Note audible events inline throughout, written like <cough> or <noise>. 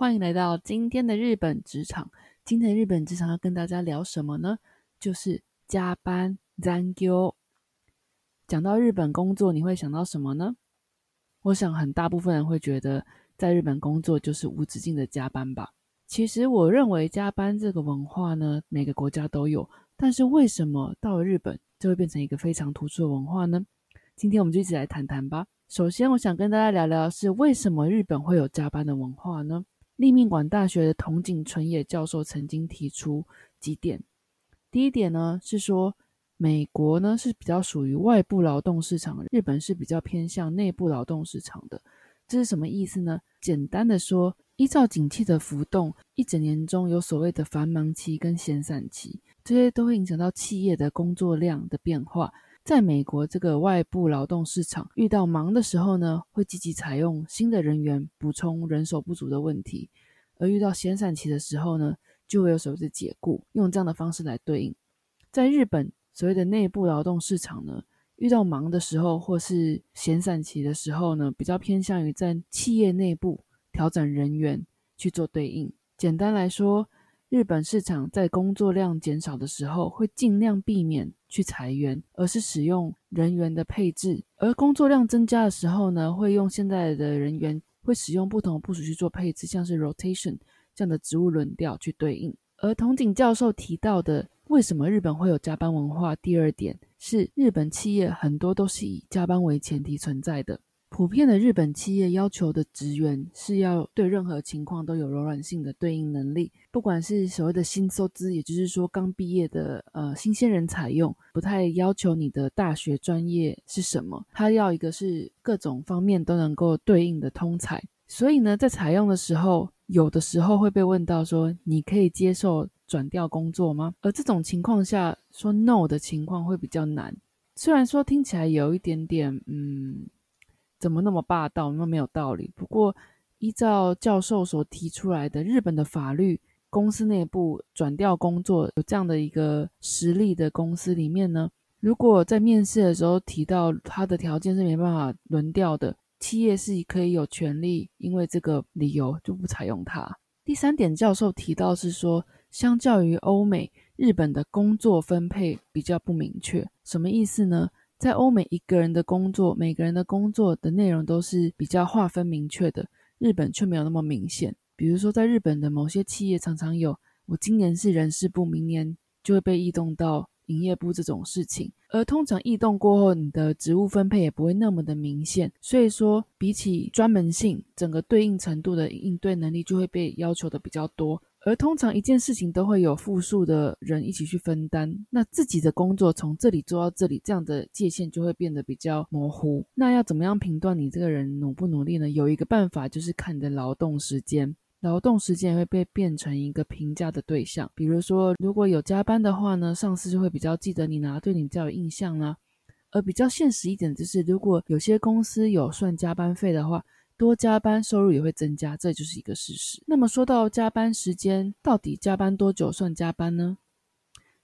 欢迎来到今天的日本职场。今天的日本职场要跟大家聊什么呢？就是加班残業。讲到日本工作，你会想到什么呢？我想很大部分人会觉得，在日本工作就是无止境的加班吧。其实我认为加班这个文化呢，每个国家都有，但是为什么到了日本就会变成一个非常突出的文化呢？今天我们就一起来谈谈吧。首先，我想跟大家聊聊是为什么日本会有加班的文化呢？立命馆大学的桐井纯也教授曾经提出几点。第一点呢是说，美国呢是比较属于外部劳动市场，日本是比较偏向内部劳动市场的。这是什么意思呢？简单的说，依照景气的浮动，一整年中有所谓的繁忙期跟闲散期，这些都会影响到企业的工作量的变化。在美国这个外部劳动市场遇到忙的时候呢，会积极采用新的人员补充人手不足的问题；而遇到闲散期的时候呢，就会有所谓的解雇，用这样的方式来对应。在日本，所谓的内部劳动市场呢，遇到忙的时候或是闲散期的时候呢，比较偏向于在企业内部调整人员去做对应。简单来说，日本市场在工作量减少的时候，会尽量避免去裁员，而是使用人员的配置；而工作量增加的时候呢，会用现在的人员会使用不同的部署去做配置，像是 rotation 这样的职务轮调去对应。而童井教授提到的，为什么日本会有加班文化？第二点是，日本企业很多都是以加班为前提存在的。普遍的日本企业要求的职员是要对任何情况都有柔软性的对应能力，不管是所谓的新收资，也就是说刚毕业的呃新鲜人采用，不太要求你的大学专业是什么，他要一个是各种方面都能够对应的通才。所以呢，在采用的时候，有的时候会被问到说，你可以接受转调工作吗？而这种情况下说 no 的情况会比较难。虽然说听起来有一点点嗯。怎么那么霸道，那么没有道理？不过，依照教授所提出来的日本的法律，公司内部转调工作有这样的一个实力的公司里面呢，如果在面试的时候提到他的条件是没办法轮调的，企业是可以有权利因为这个理由就不采用他。第三点，教授提到是说，相较于欧美，日本的工作分配比较不明确，什么意思呢？在欧美，一个人的工作，每个人的工作的内容都是比较划分明确的。日本却没有那么明显。比如说，在日本的某些企业，常常有我今年是人事部，明年就会被异动到营业部这种事情。而通常异动过后，你的职务分配也不会那么的明显。所以说，比起专门性，整个对应程度的应对能力就会被要求的比较多。而通常一件事情都会有复数的人一起去分担，那自己的工作从这里做到这里，这样的界限就会变得比较模糊。那要怎么样评断你这个人努不努力呢？有一个办法就是看你的劳动时间，劳动时间会被变成一个评价的对象。比如说，如果有加班的话呢，上司就会比较记得你呢，对你比较有印象啦。而比较现实一点就是，如果有些公司有算加班费的话。多加班，收入也会增加，这就是一个事实。那么说到加班时间，到底加班多久算加班呢？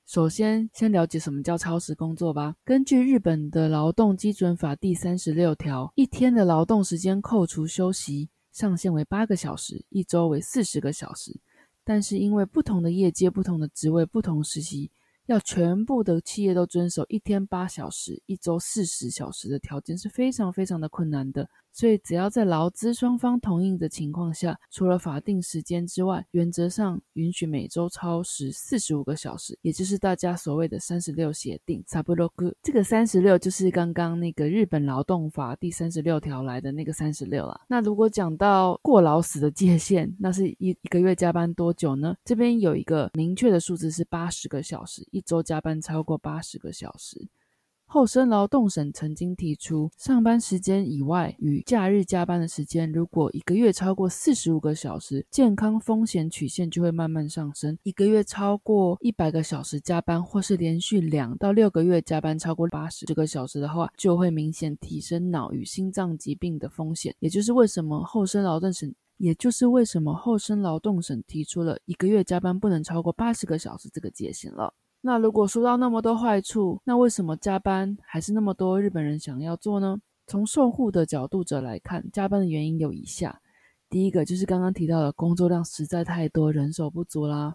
首先，先了解什么叫超时工作吧。根据日本的劳动基准法第三十六条，一天的劳动时间扣除休息，上限为八个小时，一周为四十个小时。但是因为不同的业界、不同的职位、不同实习，要全部的企业都遵守一天八小时、一周四十小时的条件，是非常非常的困难的。所以，只要在劳资双方同意的情况下，除了法定时间之外，原则上允许每周超时四十五个小时，也就是大家所谓的“三十六协定”。差不多，这个三十六就是刚刚那个日本劳动法第三十六条来的那个三十六啦。那如果讲到过劳死的界限，那是一一个月加班多久呢？这边有一个明确的数字是八十个小时，一周加班超过八十个小时。厚生劳动省曾经提出，上班时间以外与假日加班的时间，如果一个月超过四十五个小时，健康风险曲线就会慢慢上升。一个月超过一百个小时加班，或是连续两到六个月加班超过八十个小时的话，就会明显提升脑与心脏疾病的风险。也就是为什么厚生劳动省，也就是为什么厚生劳动省提出了一个月加班不能超过八十个小时这个界限了。那如果说到那么多坏处，那为什么加班还是那么多日本人想要做呢？从受护的角度者来看，加班的原因有以下：第一个就是刚刚提到的工作量实在太多，人手不足啦；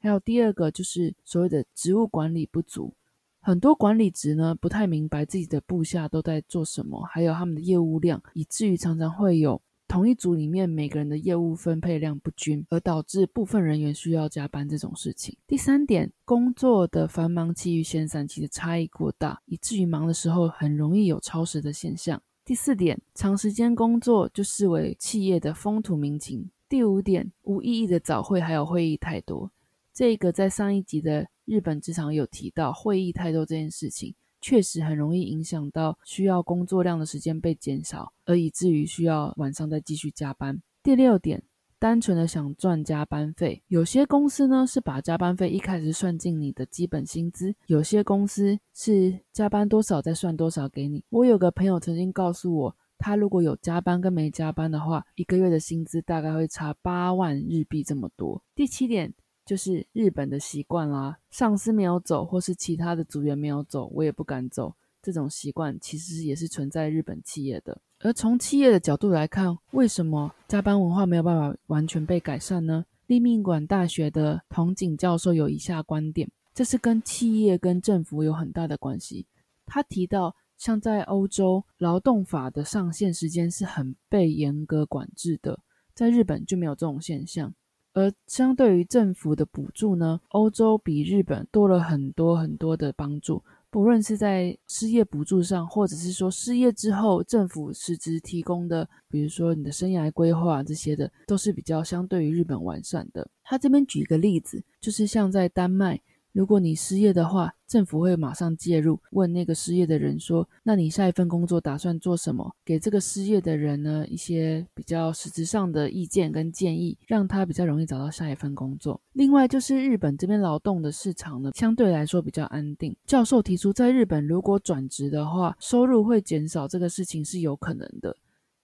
还有第二个就是所谓的职务管理不足，很多管理职呢不太明白自己的部下都在做什么，还有他们的业务量，以至于常常会有。同一组里面每个人的业务分配量不均，而导致部分人员需要加班这种事情。第三点，工作的繁忙期与闲散期的差异过大，以至于忙的时候很容易有超时的现象。第四点，长时间工作就视为企业的风土民情。第五点，无意义的早会还有会议太多。这个在上一集的日本职场有提到会议太多这件事情。确实很容易影响到需要工作量的时间被减少，而以至于需要晚上再继续加班。第六点，单纯的想赚加班费，有些公司呢是把加班费一开始算进你的基本薪资，有些公司是加班多少再算多少给你。我有个朋友曾经告诉我，他如果有加班跟没加班的话，一个月的薪资大概会差八万日币这么多。第七点。就是日本的习惯啦，上司没有走，或是其他的组员没有走，我也不敢走。这种习惯其实也是存在日本企业的。而从企业的角度来看，为什么加班文化没有办法完全被改善呢？立命馆大学的童景教授有以下观点：这是跟企业跟政府有很大的关系。他提到，像在欧洲，劳动法的上限时间是很被严格管制的，在日本就没有这种现象。而相对于政府的补助呢，欧洲比日本多了很多很多的帮助，不论是在失业补助上，或者是说失业之后政府实质提供的，比如说你的生涯规划这些的，都是比较相对于日本完善的。他这边举一个例子，就是像在丹麦。如果你失业的话，政府会马上介入，问那个失业的人说：“那你下一份工作打算做什么？”给这个失业的人呢一些比较实质上的意见跟建议，让他比较容易找到下一份工作。另外就是日本这边劳动的市场呢，相对来说比较安定。教授提出，在日本如果转职的话，收入会减少，这个事情是有可能的。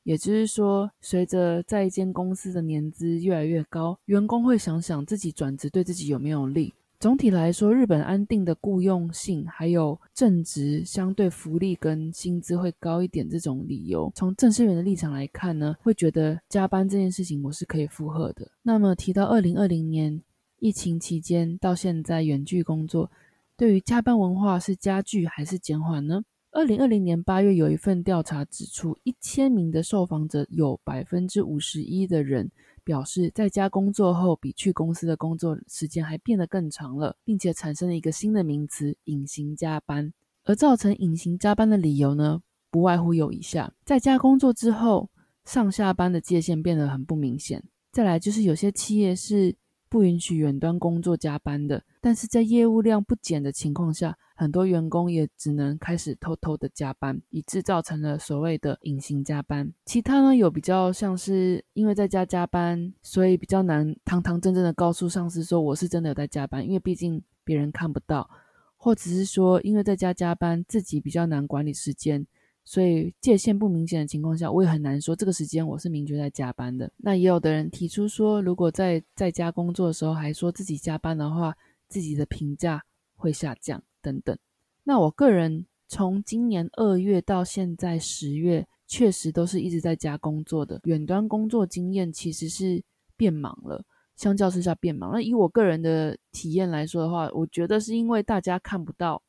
也就是说，随着在一间公司的年资越来越高，员工会想想自己转职对自己有没有利。总体来说，日本安定的雇佣性，还有正职相对福利跟薪资会高一点这种理由，从正式员的立场来看呢，会觉得加班这件事情我是可以负荷的。那么提到二零二零年疫情期间到现在远距工作，对于加班文化是加剧还是减缓呢？二零二零年八月有一份调查指出，一千名的受访者有百分之五十一的人。表示在家工作后，比去公司的工作时间还变得更长了，并且产生了一个新的名词——隐形加班。而造成隐形加班的理由呢，不外乎有以下：在家工作之后，上下班的界限变得很不明显；再来就是有些企业是。不允许远端工作加班的，但是在业务量不减的情况下，很多员工也只能开始偷偷的加班，以致造成了所谓的隐形加班。其他呢，有比较像是因为在家加班，所以比较难堂堂正正的告诉上司说我是真的有在加班，因为毕竟别人看不到，或者是说因为在家加班，自己比较难管理时间。所以界限不明显的情况下，我也很难说这个时间我是明确在加班的。那也有的人提出说，如果在在家工作的时候还说自己加班的话，自己的评价会下降等等。那我个人从今年二月到现在十月，确实都是一直在家工作的。远端工作经验其实是变忙了，相较之下变忙。那以我个人的体验来说的话，我觉得是因为大家看不到。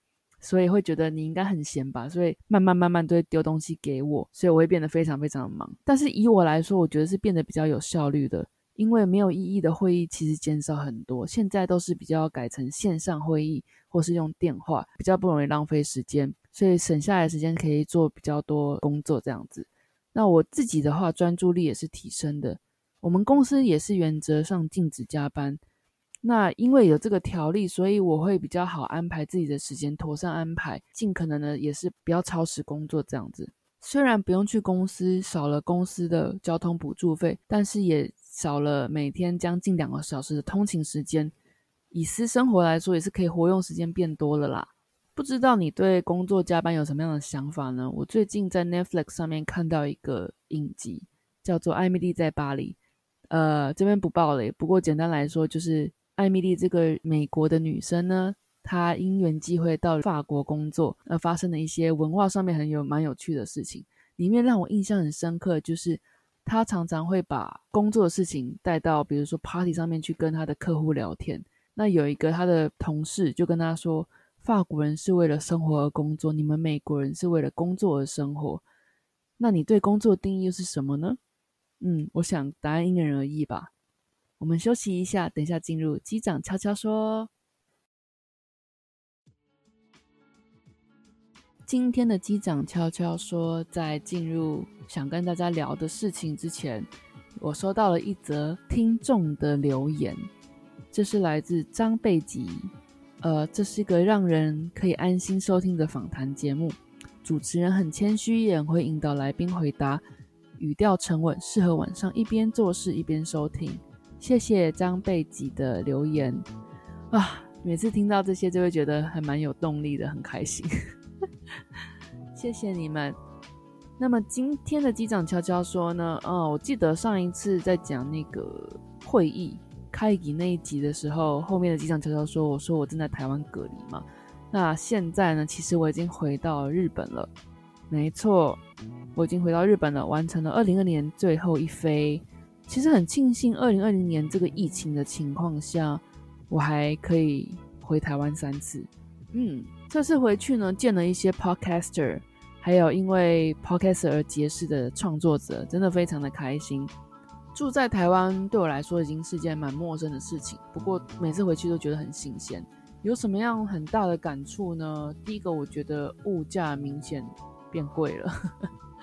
所以会觉得你应该很闲吧，所以慢慢慢慢都会丢东西给我，所以我会变得非常非常的忙。但是以我来说，我觉得是变得比较有效率的，因为没有意义的会议其实减少很多，现在都是比较改成线上会议或是用电话，比较不容易浪费时间，所以省下来时间可以做比较多工作这样子。那我自己的话，专注力也是提升的。我们公司也是原则上禁止加班。那因为有这个条例，所以我会比较好安排自己的时间，妥善安排，尽可能的也是不要超时工作这样子。虽然不用去公司，少了公司的交通补助费，但是也少了每天将近两个小时的通勤时间。以私生活来说，也是可以活用时间变多了啦。不知道你对工作加班有什么样的想法呢？我最近在 Netflix 上面看到一个影集，叫做《艾米丽在巴黎》。呃，这边不爆雷，不过简单来说，就是艾米丽这个美国的女生呢，他因缘际会到法国工作，而发生的一些文化上面很有蛮有趣的事情。里面让我印象很深刻，就是他常常会把工作的事情带到，比如说 party 上面去跟他的客户聊天。那有一个他的同事就跟他说：“法国人是为了生活而工作，你们美国人是为了工作而生活。那你对工作的定义又是什么呢？”嗯，我想答案因人而异吧。我们休息一下，等一下进入机长悄悄说。今天的机长悄悄说，在进入想跟大家聊的事情之前，我收到了一则听众的留言，这是来自张贝吉。呃，这是一个让人可以安心收听的访谈节目，主持人很谦虚，也会引导来宾回答。语调沉稳，适合晚上一边做事一边收听。谢谢张贝吉的留言啊！每次听到这些，就会觉得还蛮有动力的，很开心。谢谢你们。那么今天的机长悄悄说呢？哦，我记得上一次在讲那个会议开议那一集的时候，后面的机长悄悄说，我说我正在台湾隔离嘛。那现在呢，其实我已经回到日本了。没错。我已经回到日本了，完成了二零二年最后一飞。其实很庆幸，二零二零年这个疫情的情况下，我还可以回台湾三次。嗯，这次回去呢，见了一些 podcaster，还有因为 podcast 而结识的创作者，真的非常的开心。住在台湾对我来说已经是件蛮陌生的事情，不过每次回去都觉得很新鲜。有什么样很大的感触呢？第一个，我觉得物价明显变贵了。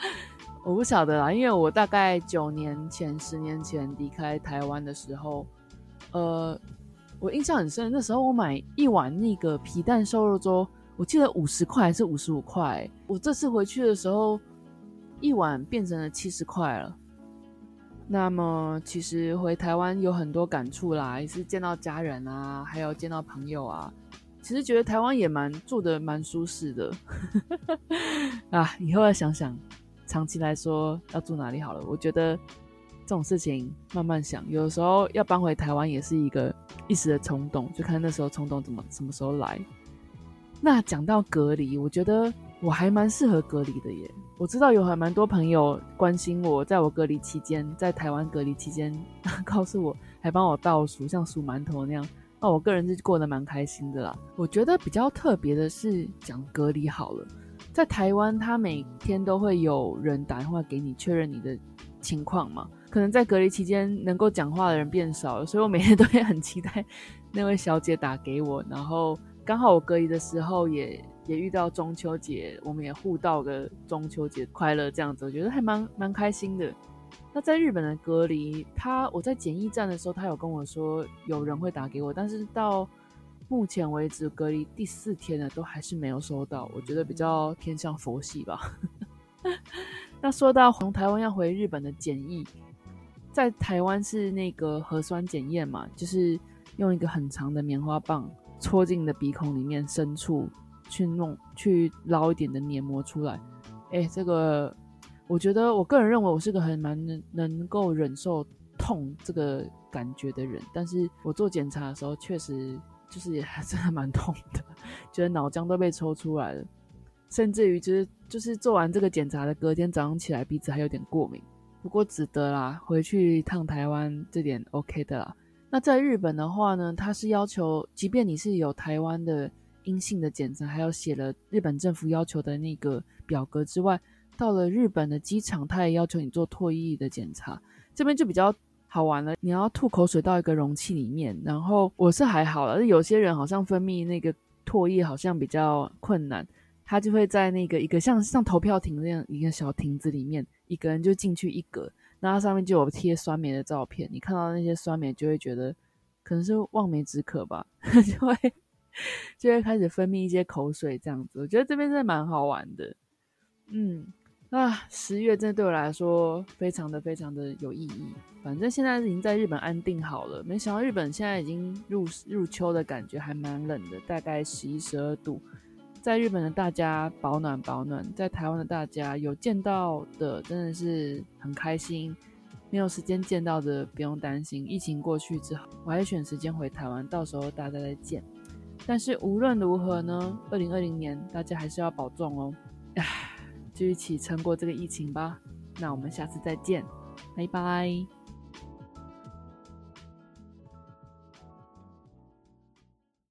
<laughs> 我不晓得啦，因为我大概九年前、十年前离开台湾的时候，呃，我印象很深。那时候我买一碗那个皮蛋瘦肉粥，我记得五十块还是五十五块。我这次回去的时候，一碗变成了七十块了。那么，其实回台湾有很多感触啦，也是见到家人啊，还有见到朋友啊。其实觉得台湾也蛮住的蛮舒适的 <laughs> 啊，以后要想想。长期来说要住哪里好了？我觉得这种事情慢慢想，有时候要搬回台湾也是一个一时的冲动，就看那时候冲动怎么什么时候来。那讲到隔离，我觉得我还蛮适合隔离的耶。我知道有还蛮多朋友关心我，在我隔离期间，在台湾隔离期间，<laughs> 告诉我还帮我倒数，像数馒头那样。那我个人是过得蛮开心的啦。我觉得比较特别的是讲隔离好了。在台湾，他每天都会有人打电话给你确认你的情况嘛？可能在隔离期间，能够讲话的人变少了，所以我每天都会很期待那位小姐打给我。然后刚好我隔离的时候也也遇到中秋节，我们也互道个中秋节快乐这样子，我觉得还蛮蛮开心的。那在日本的隔离，他我在检疫站的时候，他有跟我说有人会打给我，但是到。目前为止，隔离第四天了，都还是没有收到。我觉得比较偏向佛系吧。那说到从台湾要回日本的检疫，在台湾是那个核酸检验嘛，就是用一个很长的棉花棒戳进你的鼻孔里面深处去弄，去捞一点的黏膜出来。哎，这个我觉得我个人认为我是个很蛮能能够忍受痛这个感觉的人，但是我做检查的时候确实。就是也还 <laughs> 真的蛮痛的，觉得脑浆都被抽出来了，甚至于就是就是做完这个检查的隔天早上起来鼻子还有点过敏，不过值得啦，回去一趟台湾这点 OK 的啦。那在日本的话呢，他是要求，即便你是有台湾的阴性的检查，还有写了日本政府要求的那个表格之外，到了日本的机场，他也要求你做唾液的检查，这边就比较。好玩了，你要吐口水到一个容器里面，然后我是还好了，有些人好像分泌那个唾液好像比较困难，他就会在那个一个像像投票亭那样一个小亭子里面，一个人就进去一格，那它上面就有贴酸梅的照片，你看到那些酸梅就会觉得可能是望梅止渴吧，<laughs> 就会就会开始分泌一些口水这样子。我觉得这边真的蛮好玩的，嗯啊，十月真的对我来说非常的非常的有意义。反正现在已经在日本安定好了，没想到日本现在已经入入秋的感觉，还蛮冷的，大概十一十二度。在日本的大家保暖保暖，在台湾的大家有见到的真的是很开心，没有时间见到的不用担心。疫情过去之后，我还选时间回台湾，到时候大家再见。但是无论如何呢，二零二零年大家还是要保重哦，唉，就一起撑过这个疫情吧。那我们下次再见，拜拜。